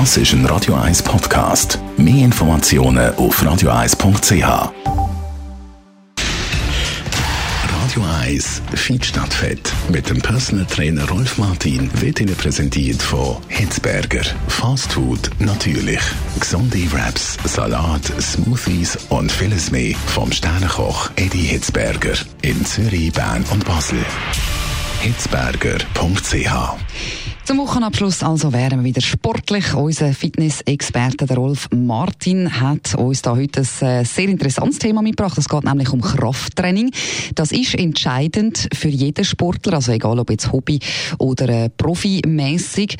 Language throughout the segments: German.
Das ist ein Radio 1 Podcast. Mehr Informationen auf radio1.ch. Radio 1 Feed mit dem Personal Trainer Rolf Martin wird Ihnen präsentiert von Hitzberger. Fast Food natürlich. Gesunde Wraps, Salat, Smoothies und vieles mehr vom Sternenkoch Eddie Hitzberger in Zürich, Bern und Basel. hitzberger.ch zum Wochenabschluss also wären wir wieder sportlich. Unser Fitness-Experte Rolf Martin hat uns da heute ein äh, sehr interessantes Thema mitgebracht. Es geht nämlich um Krafttraining. Das ist entscheidend für jeden Sportler, also egal ob jetzt Hobby oder äh, profimäßig.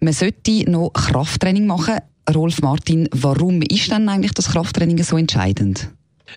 Man sollte noch Krafttraining machen. Rolf Martin, warum ist denn eigentlich das Krafttraining so entscheidend?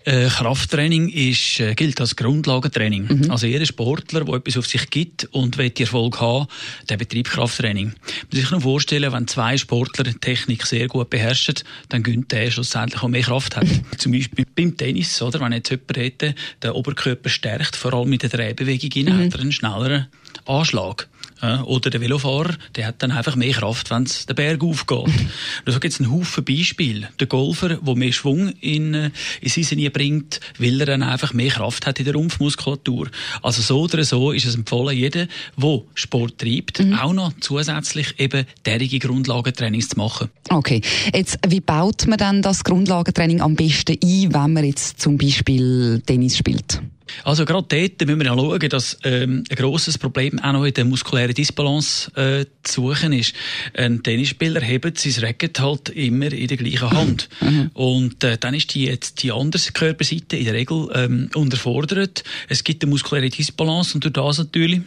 Äh, Krafttraining ist, äh, gilt als Grundlagentraining. Mhm. Also jeder Sportler, der etwas auf sich gibt und will Erfolg haben, der betreibt Krafttraining. Man muss sich nur vorstellen, wenn zwei Sportler die Technik sehr gut beherrschen, dann gönnt der schlussendlich auch mehr Kraft hat. Zum Beispiel beim Tennis, oder? Wenn jetzt jemand hätte, den Oberkörper stärkt, vor allem mit der Drehbewegung, mhm. hat er einen schnelleren Anschlag. Oder der Velofahrer, der hat dann einfach mehr Kraft, wenn es den Berg aufgeht. da gibt es einen Haufen Beispiele. Der Golfer, der mehr Schwung in, äh, in seine Linie bringt, weil er dann einfach mehr Kraft hat in der Rumpfmuskulatur. Also so oder so ist es empfohlen, jeder, der Sport treibt, mhm. auch noch zusätzlich eben derige Grundlagentrainings zu machen. Okay. Jetzt, wie baut man dann das Grundlagentraining am besten ein, wenn man jetzt zum Beispiel Tennis spielt? Also gerade dort müssen wir ja schauen, dass ähm, ein grosses Problem auch noch in der muskulären Disbalance äh, zu suchen ist. Ein Tennisspieler hebt sein Racket halt immer in der gleichen Hand. Mhm. Und äh, dann ist die jetzt die andere Körperseite in der Regel ähm, unterfordert. Es gibt eine muskuläre Disbalance und durch das natürlich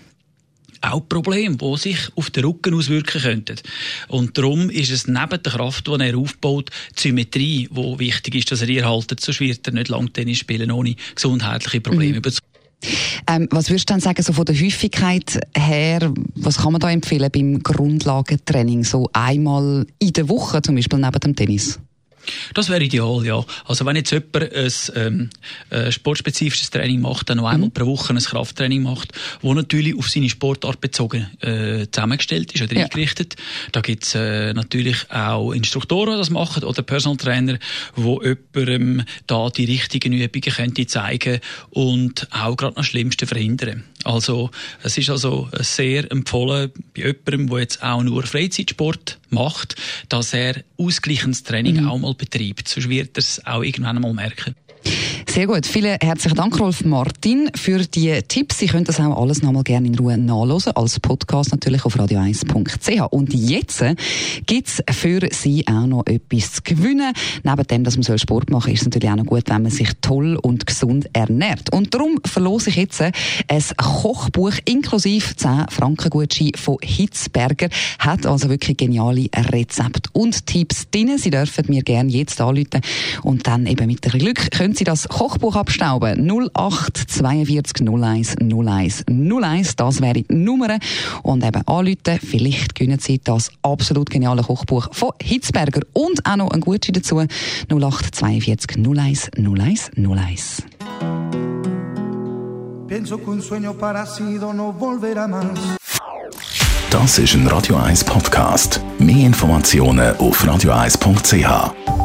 auch Probleme, die sich auf den Rücken auswirken könnten. Und darum ist es neben der Kraft, die er aufbaut, die Symmetrie, die wichtig ist, dass er ihr haltet, sonst wird er nicht lang Tennis spielen, ohne gesundheitliche Probleme mhm. Ähm, was würdest du dann sagen, so von der Häufigkeit her, was kann man da empfehlen beim Grundlagentraining? So einmal in der Woche zum Beispiel neben dem Tennis? Das wäre ideal, ja. Also wenn jetzt jemand ein ähm, äh, sportspezifisches Training macht, dann noch einmal mhm. pro Woche ein Krafttraining macht, wo natürlich auf seine Sportart bezogen äh, zusammengestellt ist oder ja. eingerichtet. Da gibt's äh, natürlich auch Instruktoren, die das machen oder Personal Trainer, wo jemandem da die richtigen Übungen könnte zeigen und auch gerade das Schlimmste verhindern. Also es ist also sehr empfohlen bei jemandem, der jetzt auch nur Freizeitsport macht, dass er ausgleichendes Training mhm. auch mal betreibt. Sonst wird er es auch irgendwann einmal merken. Sehr gut. Vielen herzlichen Dank, Rolf Martin, für die Tipps. Sie können das auch alles nochmal gerne in Ruhe nachlesen, als Podcast natürlich auf radio1.ch. Und jetzt äh, gibt's für Sie auch noch etwas zu gewinnen. Neben dem, dass man Sport machen soll, ist es natürlich auch noch gut, wenn man sich toll und gesund ernährt. Und darum verlose ich jetzt äh, ein Kochbuch inklusive 10 Franken Gutschein von Hitzberger. Hat also wirklich geniale Rezepte und Tipps drin. Sie dürfen mir gerne jetzt anrufen und dann eben mit ein Glück können Sie das abstauben. 08 42 01 01 01. Das wäre die Nummer. Und eben anrufen. Vielleicht gewinnen Sie das absolut geniale Kochbuch von Hitzberger. Und auch noch ein Gutschein dazu. 08 42 01 01 01. Das ist ein Radio 1 Podcast. Mehr Informationen auf radio1.ch.